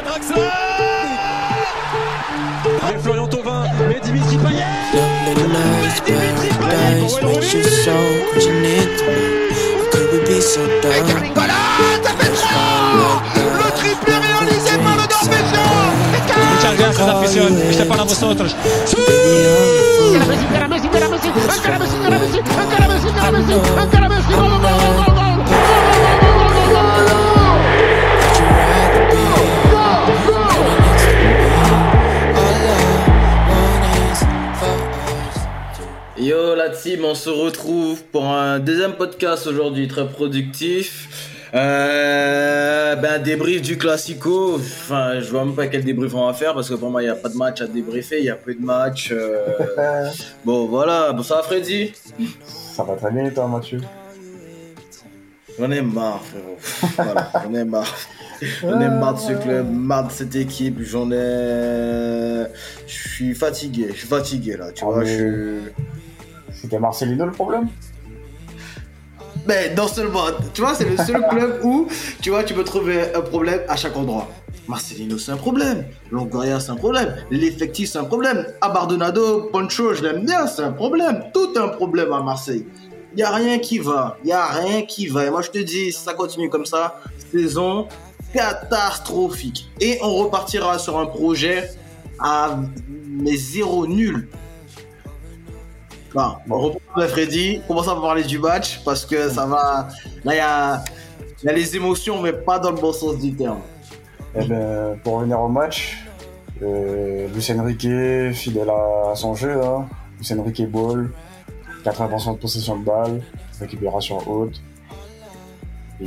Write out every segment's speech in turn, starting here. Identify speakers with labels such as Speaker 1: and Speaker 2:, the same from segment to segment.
Speaker 1: Draxler, Draxler Avec Florian Thauvin, mais Dimitri Payet Payet
Speaker 2: Le triplé réalisé par le Norvégien
Speaker 3: para vosotros.
Speaker 2: Encara
Speaker 4: la team, on se retrouve pour un deuxième podcast aujourd'hui très productif. Euh, ben débrief du classico. Enfin, je vois même pas quel débrief on va faire parce que pour moi il n'y a pas de match à débriefer, il y a peu de matchs. euh. Bon voilà, bon ça va Freddy?
Speaker 5: Ça va très bien toi Mathieu?
Speaker 4: J'en ai marre frérot. Voilà, j'en ai marre. J'en ai marre de ce club, marre de cette équipe, j'en ai... Je suis fatigué, je suis fatigué là, tu
Speaker 5: Ah,
Speaker 4: vois,
Speaker 5: mais-
Speaker 4: je...
Speaker 5: C'était Marcelino le problème
Speaker 4: Mais non seulement, tu vois, c'est le seul club où, tu vois, tu peux trouver un problème à chaque endroit. Marcelino, c'est un problème. Longoria, c'est un problème. L'effectif, c'est un problème. Abardonado, Poncho, je l'aime bien, c'est un problème. Tout est un problème à Marseille. Il n'y a rien qui va. Il n'y a rien qui va. Et moi, je te dis, si ça continue comme ça, saison catastrophique. Et on repartira sur un projet à mais zéro nul. Bon, on reprend avec Freddy, commence à parler du match parce que ça va. Là, il y a, y a les émotions, mais pas dans le bon sens du terme.
Speaker 5: Eh ben, pour revenir au match, euh, Luis Enrique, fidèle à son jeu, hein. Luis Enrique ball, 80% de possession de balle, récupération haute. Et...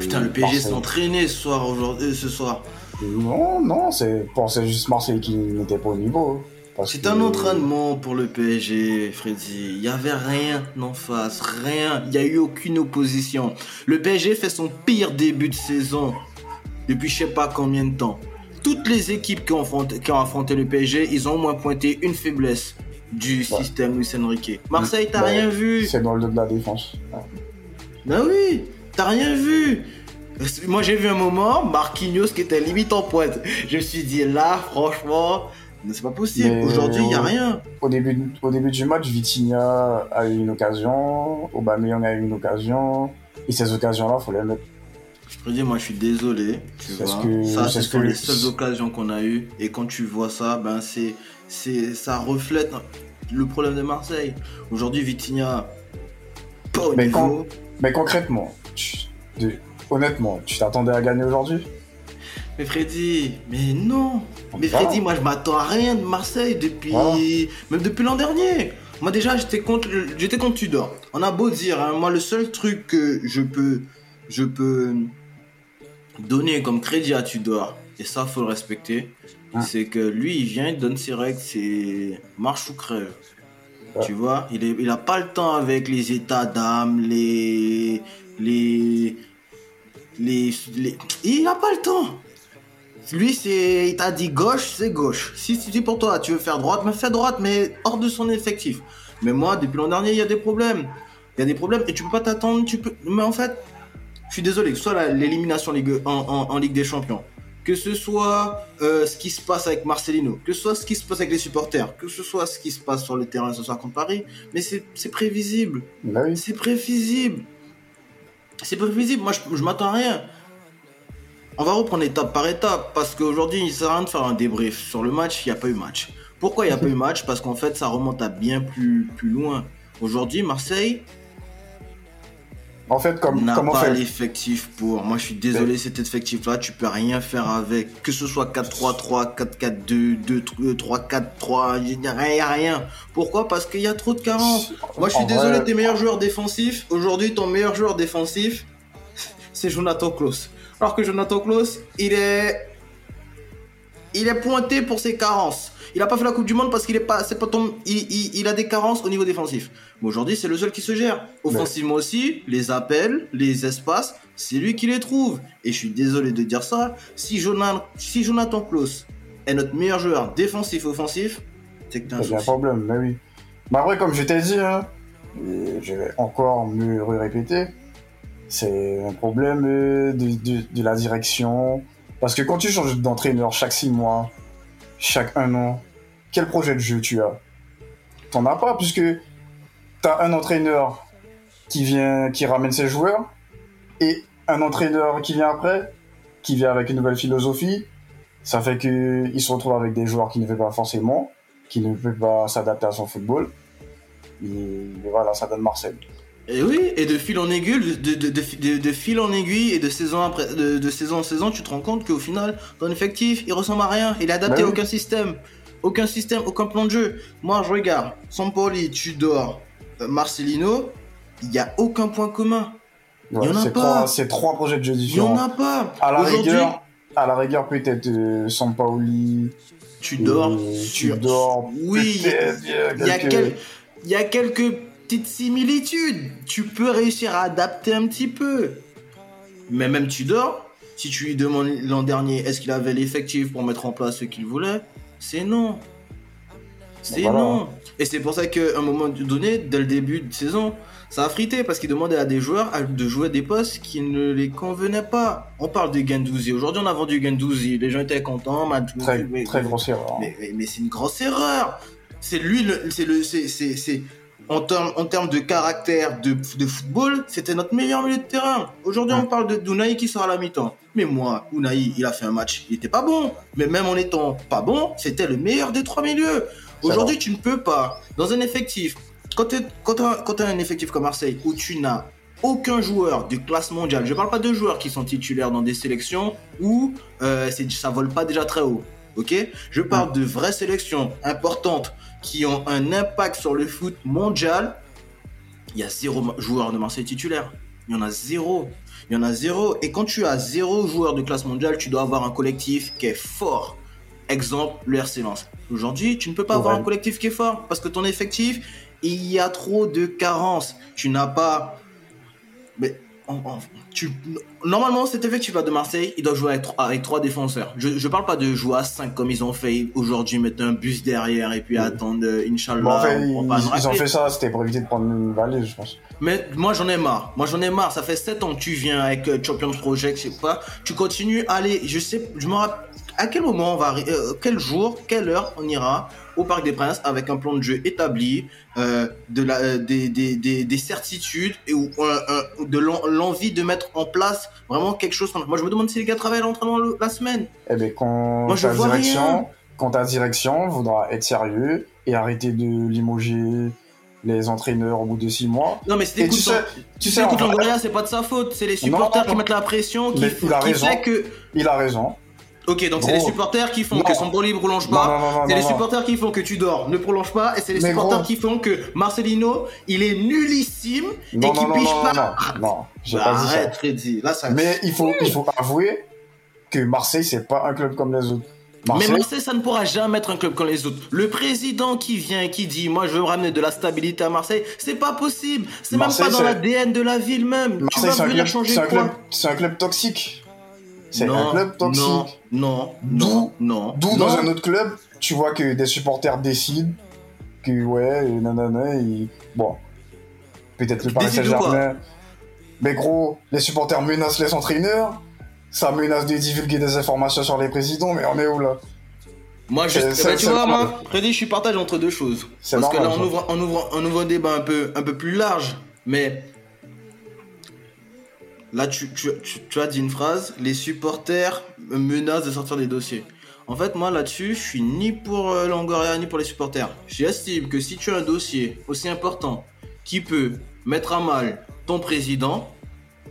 Speaker 4: Putain, le PSG s'est entraîné ce soir, aujourd'hui, euh, ce soir.
Speaker 5: Non, non, c'est c'est juste Marseille qui n'était pas au niveau. parce
Speaker 4: C'est
Speaker 5: que-
Speaker 4: un entraînement pour le PSG, Freddy. Il y avait rien en face, rien. Il y a eu aucune opposition. Le PSG fait son pire début de saison depuis je sais pas combien de temps. Toutes les équipes qui ont affronté, qui ont affronté le PSG, ils ont au moins pointé une faiblesse du
Speaker 5: Ouais.
Speaker 4: système Luis Enrique. Marseille, t'as rien vu.
Speaker 5: C'est dans le dos de la défense.
Speaker 4: Ben oui, t'as rien vu. Moi j'ai vu un moment, Marquinhos qui était limite en pointe. Je me suis dit là, franchement, c'est pas possible.
Speaker 5: Mais-
Speaker 4: Aujourd'hui, il y a rien.
Speaker 5: Au début, au début du match, Vitinha a eu une occasion, Aubameyang a eu une occasion, et ces occasions-là, faut les mettre.
Speaker 4: Je dis, moi je suis désolé, tu vois.
Speaker 5: que-
Speaker 4: ça,
Speaker 5: c'est
Speaker 4: ce sont
Speaker 5: que-
Speaker 4: les seules occasions qu'on a eues. Et quand tu vois ça, ben c'est, c'est, ça reflète le problème de Marseille. Aujourd'hui, Vitinha, pas au
Speaker 5: Mais
Speaker 4: niveau.
Speaker 5: Mais concrètement, tu- honnêtement, tu t'attendais à gagner aujourd'hui?
Speaker 4: Mais Freddy, mais non. Mais. Freddy, moi je m'attends à rien de Marseille depuis,
Speaker 5: Voilà.
Speaker 4: même depuis l'an dernier. Moi déjà j'étais contre, j'étais contre Tudor. On a beau dire, hein, moi le seul truc que je peux, je peux donner comme crédit à Tudor, et ça faut le respecter,
Speaker 5: Hein.
Speaker 4: c'est que lui il vient, il donne ses règles, c'est marche ou crève.
Speaker 5: Ouais.
Speaker 4: Tu vois, il, est, il a pas le temps avec les états d'âme, les, les, les, les- il a pas le temps. Lui, c'est, il t'a dit gauche, c'est gauche. Si tu dis pour toi, tu veux faire droite, mais fais droite, mais hors de son effectif. Mais moi, depuis l'an dernier, il y a des problèmes. Il y a des problèmes et tu peux pas t'attendre. Tu peux. Mais en fait, je suis désolé, que ce soit l'élimination Ligue- en, en- en Ligue des Champions, que ce soit euh, ce qui se passe avec Marcelino, que ce soit ce qui se passe avec les supporters, que ce soit ce qui se passe sur le terrain ce soir contre Paris, mais c'est prévisible.
Speaker 5: Bah oui.
Speaker 4: C'est prévisible. C'est prévisible. Moi, je, je m'attends à rien. On va reprendre étape par étape parce qu'aujourd'hui, il sert à rien de faire un débrief. Sur le match, il n'y a pas eu match. Pourquoi il n'y a pas eu match? Parce qu'en fait, ça remonte à bien plus, plus loin. Aujourd'hui, Marseille
Speaker 5: En fait, comme,
Speaker 4: n'a
Speaker 5: comme on
Speaker 4: pas
Speaker 5: fait.
Speaker 4: l'effectif pour. Moi, je suis désolé, cet effectif-là, tu peux rien faire avec. Que ce soit 4-3-3, 4-4-2, 2-3-4-3, il n'y a rien, a. Pourquoi? Parce qu'il y a trop de carences. Moi, je suis
Speaker 5: En
Speaker 4: désolé,
Speaker 5: vrai-
Speaker 4: tes meilleurs joueurs défensifs. Aujourd'hui, ton meilleur joueur défensif, c'est Jonathan Klaus. Alors que Jonathan Klaus, il est. Il est pointé pour ses carences. Il a pas fait la Coupe du Monde parce qu'il est pas, c'est pas ton, il, il- il a des carences au niveau défensif. Mais aujourd'hui, c'est le seul qui se gère. Offensivement aussi, les appels, les espaces, c'est lui qui les trouve. Et je suis désolé de dire ça. Si Jonathan, si Jonathan Klaus est notre meilleur joueur défensif et offensif, c'est que t'as un
Speaker 5: un problème, mais oui. Mais après, comme je t'ai dit, hein, et je vais encore me répéter, c'est un problème euh, de, de, la direction, Parce que quand tu changes d'entraîneur chaque 6 mois, chaque 1 an, quel projet de jeu tu as? T'en as pas, puisque t'as un entraîneur qui vient, qui ramène ses joueurs, et un entraîneur qui vient après, qui vient avec une nouvelle philosophie. Ça fait qu'il se retrouve avec des joueurs qui ne veulent pas forcément, qui ne peuvent pas s'adapter à son football. Et voilà, ça donne Marseille.
Speaker 4: Et oui, et de fil en aiguille, de, de, de, de- de fil en aiguille et de saison après, de, saison en saison, tu te rends compte qu'au final, ton effectif, il ressemble à rien. Il est adapté
Speaker 5: Bah
Speaker 4: à
Speaker 5: oui.
Speaker 4: aucun système. Aucun système, aucun plan de jeu. Moi, je regarde, Sampoli, Tudor, euh, Marcelino, il n'y a aucun point commun.
Speaker 5: Ouais,
Speaker 4: y en a pas.
Speaker 5: c'est trois projets de jeu
Speaker 4: Il n'y
Speaker 5: différents.
Speaker 4: en a pas.
Speaker 5: À la rigueur, à la rigueur peut-être euh, Sampaoli,
Speaker 4: Tudor,
Speaker 5: euh,
Speaker 4: sur-
Speaker 5: Tudor,
Speaker 4: Oui, Il y, a
Speaker 5: quelques-
Speaker 4: quel- il y a quelques petites similitudes. Tu peux réussir à adapter un petit peu. Mais même Tudor, si tu lui demandes l'an dernier est-ce qu'il avait l'effectif pour mettre en place ce qu'il voulait, c'est non. C'est
Speaker 5: Voilà.
Speaker 4: non. Et c'est pour ça qu'à un moment donné, dès le début de saison, ça a frité parce qu'il demandait à des joueurs de jouer des postes qui ne les convenaient pas. On parle de Gendouzi. Aujourd'hui, on a vendu Gendouzi. Les gens étaient contents. Mandouzi,
Speaker 5: très,
Speaker 4: mais-
Speaker 5: très grosse erreur.
Speaker 4: mais, mais, mais c'est une grosse erreur. C'est lui, c'est le, c'est en termes, en termes de caractère de, de football, c'était notre meilleur milieu de terrain. Aujourd'hui, on parle de d'Unai qui sort à la mi-temps. Mais moi, Unai, il a fait un match, il était pas bon. Mais même en étant pas bon, c'était le meilleur des trois milieux. Aujourd'hui, tu ne peux pas, dans un effectif, quand tu quand t'as un effectif comme Marseille, où tu n'as aucun joueur de classe mondiale, je parle pas de joueurs qui sont titulaires dans des sélections où euh, ça vole pas déjà très haut. Ok? Je parle de vraies sélections importantes qui ont un impact sur le foot mondial. Il y a zéro joueur de Marseille titulaire. Il y en a zéro. Il y en a zéro. Et quand tu as zéro joueur de classe mondiale, tu dois avoir un collectif qui est fort. Exemple, le RC Lens. Aujourd'hui, tu ne peux pas avoir un collectif qui est fort parce que ton effectif, il y a trop de carences. Tu n'as pas. Mais tu... normalement, cet effectif là de Marseille, il doit jouer avec, trois- avec trois défenseurs. Je, je parle pas de jouer à 5 comme ils ont fait aujourd'hui, mettre un bus derrière et puis
Speaker 5: Oui.
Speaker 4: attendre, euh, Inch'Allah.
Speaker 5: Bon, en fait,
Speaker 4: on
Speaker 5: ils, ont fait ça, c'était pour éviter de prendre une valise, je pense.
Speaker 4: Mais moi j'en ai marre. Moi j'en ai marre. Ça fait 7 ans que tu viens avec euh, Champions Project, je sais pas. Tu continues. Allez, je sais, je me rappelle. À quel moment on va, euh, quel jour, quelle heure on ira au Parc des Princes avec un plan de jeu établi, euh, de la, euh, des, des, des, des certitudes et ou, de l'en- l'envie de mettre en place vraiment quelque chose. Moi je me demande si les gars travaillent à l'entraînement le- la semaine.
Speaker 5: Eh ben, quand
Speaker 4: Moi, je
Speaker 5: ta
Speaker 4: vois rien.
Speaker 5: direction, quand ta direction voudra être sérieux et arrêter de limoger les entraîneurs au bout de six mois.
Speaker 4: Non mais des
Speaker 5: tu
Speaker 4: de
Speaker 5: sais, tu
Speaker 4: c'est
Speaker 5: sais,
Speaker 4: c'est pas de sa faute. C'est les supporters
Speaker 5: non,
Speaker 4: qui
Speaker 5: non.
Speaker 4: mettent la pression, qui,
Speaker 5: il a
Speaker 4: qui
Speaker 5: raison.
Speaker 4: fait que.
Speaker 5: il a raison.
Speaker 4: Ok, donc c'est les supporters qui font
Speaker 5: Non.
Speaker 4: que son ball ne prolonge pas. C'est les supporters qui font que tu dors, ne prolonge pas, et c'est les
Speaker 5: Mais
Speaker 4: supporters
Speaker 5: gros.
Speaker 4: qui font que Marcelino, il est nullissime
Speaker 5: Non,
Speaker 4: et qui
Speaker 5: non, non,
Speaker 4: piche
Speaker 5: non,
Speaker 4: pas.
Speaker 5: non, non, j'ai
Speaker 4: Bah,
Speaker 5: pas dit ça.
Speaker 4: arrête, Freddy. Là, ça.
Speaker 5: Mais il faut, il faut avouer que Marseille, c'est pas un club comme les autres.
Speaker 4: Mais
Speaker 5: Marseille,
Speaker 4: ça ne pourra jamais être un club comme les autres. Le président qui vient et qui dit, moi, je veux ramener de la stabilité à Marseille, c'est pas possible. C'est même pas dans l'ADN de la ville même. tu
Speaker 5: Marseille,
Speaker 4: vas
Speaker 5: c'est un
Speaker 4: venir
Speaker 5: club,
Speaker 4: changer quoi
Speaker 5: c'est un club toxique. C'est un club toxique.
Speaker 4: Non, non,
Speaker 5: D'où-
Speaker 4: non.
Speaker 5: D'où dans un autre club, tu vois que des supporters décident que ouais, et nanana, et... bon, peut-être le Paris Saint-Germain. Mais gros, les supporters menacent les entraîneurs. Ça menace de divulguer des informations sur les présidents, mais on est où là
Speaker 4: Moi, je, eh ben, tu
Speaker 5: c'est
Speaker 4: vois,
Speaker 5: normal.
Speaker 4: moi, Freddy, je suis partagé entre deux choses. Parce que là, on ouvre, on, ouvre, on ouvre un débat un peu, un peu plus large. Mais là, tu, tu, tu, tu as dit une phrase les supporters menacent de sortir des dossiers. En fait, moi, là-dessus, je suis ni pour euh, Longoria ni pour les supporters. J'estime que si tu as un dossier aussi important qui peut mettre à mal ton président,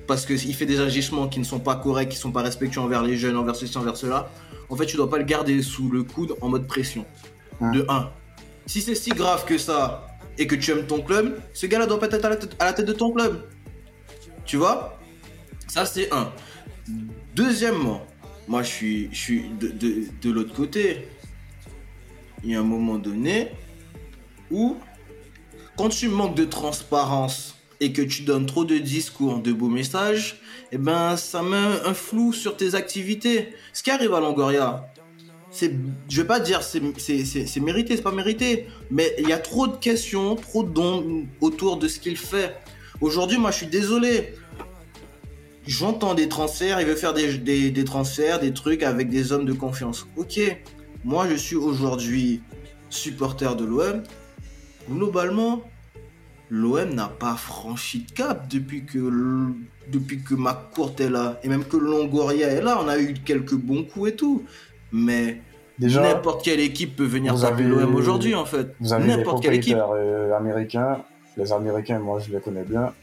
Speaker 4: parce qu'il fait des agissements qui ne sont pas corrects, qui ne sont pas respectueux envers les jeunes, envers ceci, envers cela, en fait, tu dois pas le garder sous le coude en mode pression. De 1. Si c'est si grave que ça et que tu aimes ton club, ce gars-là doit pas être à la, tête, à la tête de ton club. Tu vois? Ça, c'est un. Deuxièmement, moi, je suis, je suis de, de, de l'autre côté. Il y a un moment donné où, quand tu manques de transparence et que tu donnes trop de discours, de beaux messages, eh ben, ça met un flou sur tes activités. Ce qui arrive à Longoria, c'est, je vais pas dire c'est, c'est, mérité, c'est pas mérité, mais il y a trop de questions, trop d'ondes autour de ce qu'il fait. Aujourd'hui, moi, je suis désolé. J'entends des transferts, il veut faire des, des, des transferts, des trucs avec des hommes de confiance. Ok, moi je suis aujourd'hui supporter de l'OM. Globalement, l'OM n'a pas franchi de cap depuis que, depuis que McCourt est là. Et même que Longoria est là, on a eu quelques bons coups et tout. Mais n'importe quelle équipe peut venir taper l'OM aujourd'hui en fait.
Speaker 5: vous avez
Speaker 4: N'importe quelle équipe.
Speaker 5: euh, américains. Les Américains, moi, je les connais bien.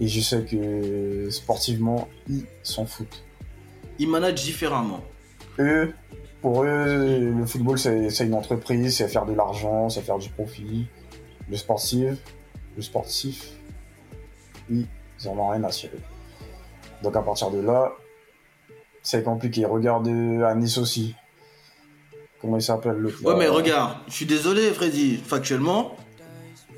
Speaker 5: Et je sais que sportivement, ils s'en foutent.
Speaker 4: Ils managent différemment.
Speaker 5: Eux, pour eux, le football, c'est une entreprise, c'est faire de l'argent, c'est faire du profit. Le sportif, le sportif, ils en ont rien à cirer. Donc à partir de là, c'est compliqué. Regardez à Nice aussi. Comment il s'appelle le
Speaker 4: Ouais, mais regarde, je suis désolé, Freddy. Factuellement,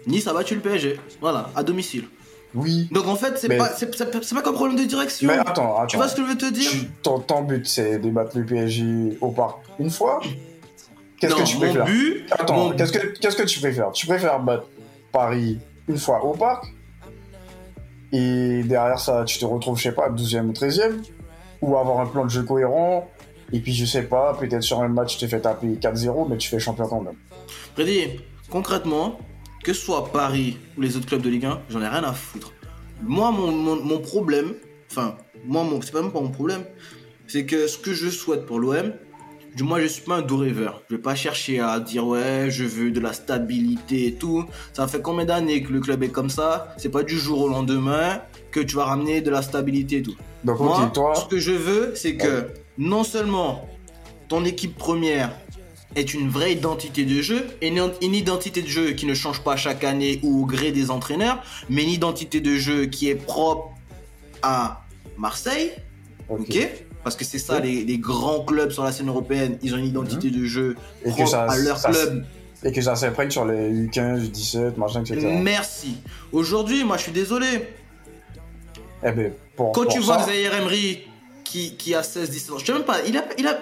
Speaker 4: Nice a battu le PSG. Voilà, à domicile.
Speaker 5: Oui.
Speaker 4: Donc en fait, c'est
Speaker 5: Mais-
Speaker 4: pas, c'est, c'est- c'est pas qu'un problème de direction.
Speaker 5: Mais attends, attends.
Speaker 4: tu vois ce que je veux te dire
Speaker 5: Tu- ton, ton but, c'est de battre le PSG au parc une fois Qu'est-ce
Speaker 4: Non,
Speaker 5: que tu
Speaker 4: mon
Speaker 5: préfères
Speaker 4: but,
Speaker 5: Attends,
Speaker 4: mon-
Speaker 5: qu'est-ce que qu'est-ce que tu préfères Tu préfères battre Paris une fois au parc et derrière ça, tu te retrouves, je sais pas, 12e ou 13e Ou avoir un plan de jeu cohérent et puis, je sais pas, peut-être sur un match, tu te fais taper 4-0, mais tu fais champion quand même.
Speaker 4: Freddy, concrètement, que ce soit Paris ou les autres clubs de Ligue 1, j'en ai rien à foutre. Moi, mon, mon, mon problème, enfin, moi, mon, c'est pas même pas mon problème, c'est que ce que je souhaite pour l'OM, du moins, je suis pas un doux rêveur. Je vais pas chercher à dire ouais, je veux de la stabilité et tout. Ça fait combien d'années que le club est comme ça? C'est pas du jour au lendemain que tu vas ramener de la stabilité et tout.
Speaker 5: Donc,
Speaker 4: Moi,
Speaker 5: toi,
Speaker 4: ce que je veux, c'est que non seulement ton équipe première est une vraie identité de jeu, et une identité de jeu qui ne change pas chaque année ou au gré des entraîneurs, mais une identité de jeu qui est propre à Marseille,
Speaker 5: ok.
Speaker 4: Parce que c'est ça, les, les grands clubs sur la scène européenne, ils ont une identité de jeu
Speaker 5: Et
Speaker 4: propre
Speaker 5: ça-
Speaker 4: à leur
Speaker 5: ça-
Speaker 4: club.
Speaker 5: Et que ça s'imprègne sur les U15, U17, machin, etc.
Speaker 4: Merci. Aujourd'hui, moi, je suis désolé.
Speaker 5: Eh ben, pour,
Speaker 4: Quand
Speaker 5: pour
Speaker 4: tu
Speaker 5: ça,
Speaker 4: vois Zaire Emery qui, qui a 16, 17 ans, je sais même pas, il a, il a,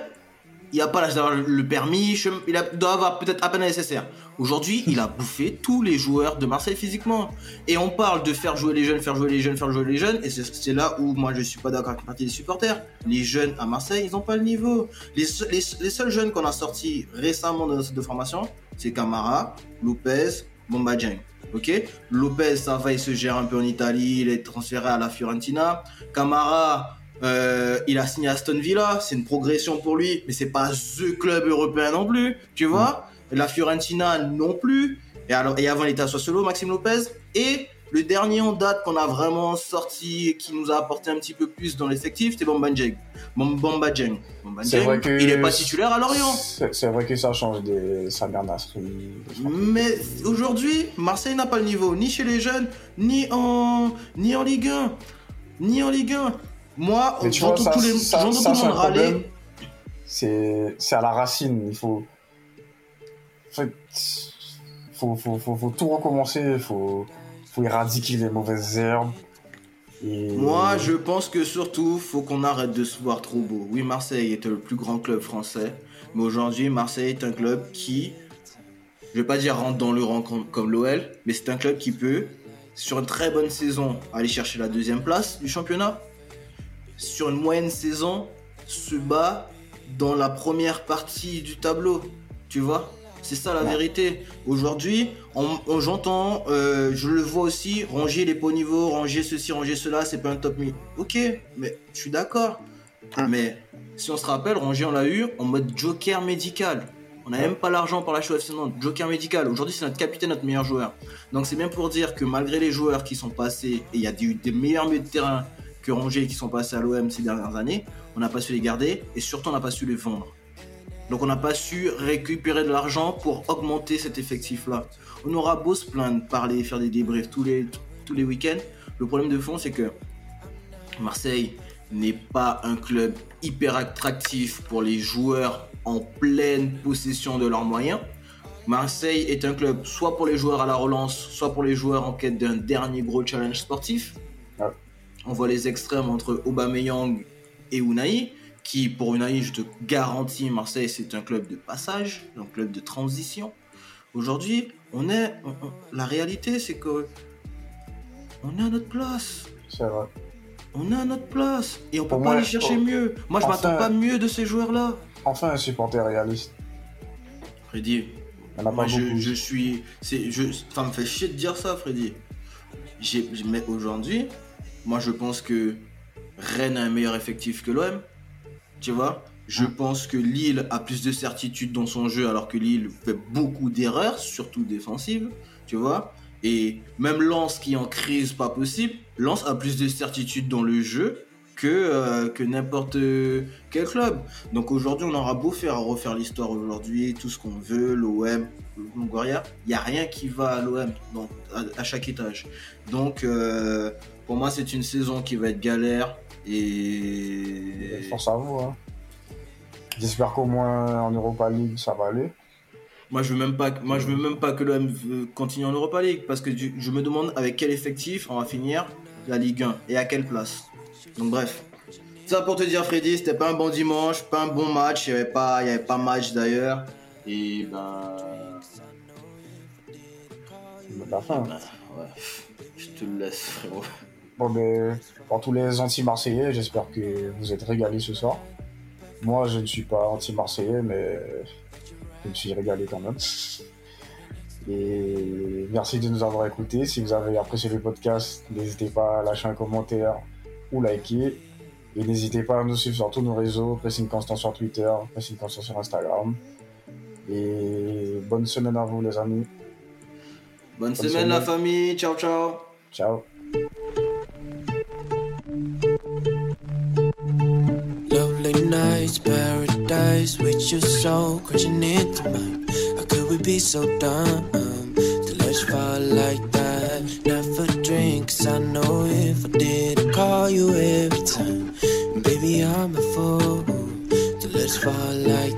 Speaker 4: il a pas le- permis, il a, doit avoir peut-être à peine la nécessaire. Aujourd'hui, il a bouffé tous les joueurs de Marseille physiquement. Et on parle de faire jouer les jeunes, faire jouer les jeunes, faire jouer les jeunes, et c'est là où moi je suis pas d'accord avec une partie des supporters. Les jeunes à Marseille, ils ont pas le niveau. Les, se- les, les seuls jeunes qu'on a sortis récemment de notre centre de formation, c'est Camara, Lopez, Bomba Dieng. Ok? Lopez, ça va, il se gère un peu en Italie, il est transféré à la Fiorentina. Camara, euh, il a signé à Aston Villa, c'est une progression pour lui, mais c'est pas THE club européen non plus, tu vois La Fiorentina non plus. Et, alors, et avant, il était à Sassuolo, Maxime Lopez. Et le dernier en date qu'on a vraiment sorti et qui nous a apporté un petit peu plus dans l'effectif, c'était Bamba. Bam- Bamba
Speaker 5: vrai que-
Speaker 4: il est pas titulaire à Lorient.
Speaker 5: C'est vrai que ça change des Nasri. des trucs.
Speaker 4: Mais aujourd'hui, Marseille n'a pas le niveau, ni chez les jeunes, ni en, ni en Ligue 1. Ni en Ligue 1. Moi, j'entends tous les,
Speaker 5: ça,
Speaker 4: tout le monde râler.
Speaker 5: C'est à la racine. Il faut. En fait, faut, faut, faut, faut tout recommencer. Il faut, faut éradiquer les mauvaises herbes. Et...
Speaker 4: Moi, je pense que surtout, faut qu'on arrête de se voir trop beau. Oui, Marseille est le plus grand club français, mais aujourd'hui, Marseille est un club qui, je vais pas dire rentre dans le rang comme, comme l'OL, mais c'est un club qui peut, sur une très bonne saison, aller chercher la deuxième place du championnat. Sur une moyenne saison, se bat dans la première partie du tableau. Tu vois? C'est ça la
Speaker 5: Ouais.
Speaker 4: vérité. Aujourd'hui, on- on- j'entends, euh, je le vois aussi, ranger les beaux niveaux, ranger ceci, ranger cela, c'est pas un top 1000. Ok, mais je suis d'accord. Mais si on se rappelle, Rongier, on l'a eu en mode joker médical. On n'a même pas l'argent par la chose non, joker médical. Aujourd'hui, c'est notre capitaine, notre meilleur joueur. Donc c'est bien pour dire que malgré les joueurs qui sont passés, et il y a eu des meilleurs milieux de terrain que Rongier qui sont passés à l'OM ces dernières années, on n'a pas su les garder et surtout on n'a pas su les vendre. Donc on n'a pas su récupérer de l'argent pour augmenter cet effectif-là. On aura beau se plaindre, parler, faire des débriefs tous les, tous les week-ends. Le problème de fond, c'est que Marseille n'est pas un club hyper attractif pour les joueurs en pleine possession de leurs moyens. Marseille est un club soit pour les joueurs à la relance, soit pour les joueurs en quête d'un dernier gros challenge sportif. On voit les extrêmes entre Aubameyang et Unai, qui pour Unai, je te garantis, Marseille c'est un club de passage, un club de transition. Aujourd'hui, on est, on- on- la réalité c'est que on est à notre place.
Speaker 5: C'est vrai.
Speaker 4: On est à notre place. Et on peut
Speaker 5: Pour
Speaker 4: pas
Speaker 5: moi,
Speaker 4: aller chercher mieux. Moi, je
Speaker 5: enfin-
Speaker 4: m'attends pas mieux de ces joueurs-là.
Speaker 5: Enfin, un supporter réaliste.
Speaker 4: Freddy, moi
Speaker 5: pas
Speaker 4: je, suis. c'est- Je, ça me fait chier de dire ça, Freddy. J'ai- Mais aujourd'hui, moi je pense que Rennes a un meilleur effectif que l'OM. Tu vois Je pense que Lille a plus de certitude dans son jeu alors que Lille fait beaucoup d'erreurs, surtout défensives. Tu vois Et même Lens qui est en crise pas possible, Lens a plus de certitude dans le jeu que, euh, que n'importe quel club. Donc aujourd'hui, on aura beau faire refaire l'histoire aujourd'hui, tout ce qu'on veut, l'OM, Longoria, il n'y a rien qui va à l'OM à, à chaque étage. Donc euh, pour moi, c'est une saison qui va être galère et
Speaker 5: Force à vous. Hein. J'espère qu'au moins en Europa League, ça va aller.
Speaker 4: moi je veux même pas, moi je veux même pas que l'OM euh, continue en Europa League parce que je me demande avec quel effectif on va finir la Ligue 1 et à quelle place. Donc bref. Ça pour te dire Freddy, c'était pas un bon dimanche, pas un bon match, il y avait pas, y avait pas match d'ailleurs et ben
Speaker 5: La fin.
Speaker 4: Ben, ouais, je te le laisse, frérot.
Speaker 5: Bon, ben, pour tous les anti-marseillais, j'espère que vous êtes régalés ce soir. Moi, je ne suis pas anti-marseillais, mais je me suis régalé quand même. Et merci de nous avoir écoutés. Si vous avez apprécié le podcast, n'hésitez pas à lâcher un commentaire ou liker. Et n'hésitez pas à nous suivre sur tous nos réseaux, Pressing Constant sur Twitter, Pressing Constant sur Instagram. Et bonne semaine à vous, les amis.
Speaker 4: Bonne
Speaker 5: Bonne
Speaker 4: semaine
Speaker 5: semaine.
Speaker 4: la famille, ciao ciao.
Speaker 5: Ciao.
Speaker 1: Lovely nights, paradise with your soul crashing into mine. How could we be so dumb? To let you fall like that? Never drink, 'cause I know time. Baby, I'm a fool to let you fall like